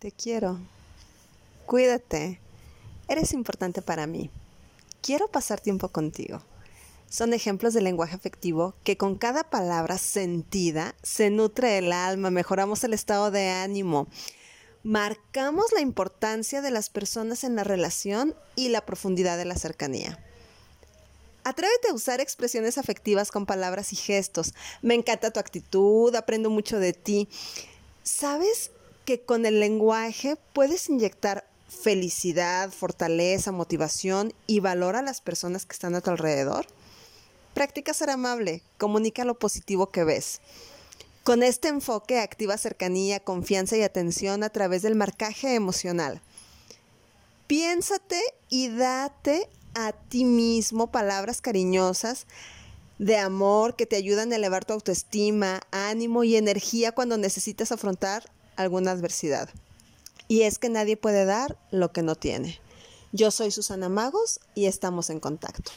Te quiero. Cuídate. Eres importante para mí. Quiero pasar tiempo contigo. Son ejemplos de lenguaje afectivo que con cada palabra sentida se nutre el alma, mejoramos el estado de ánimo, marcamos la importancia de las personas en la relación y la profundidad de la cercanía. Atrévete a usar expresiones afectivas con palabras y gestos. Me encanta tu actitud, aprendo mucho de ti. ¿Sabes que con el lenguaje puedes inyectar felicidad, fortaleza, motivación y valor a las personas que están a tu alrededor? Practica ser amable, comunica lo positivo que ves. Con este enfoque activa cercanía, confianza y atención a través del marcaje emocional. Piénsate y date a ti mismo palabras cariñosas de amor que te ayudan a elevar tu autoestima, ánimo y energía cuando necesitas afrontar alguna adversidad. Y es que nadie puede dar lo que no tiene. Yo soy Susana Magos y estamos en contacto.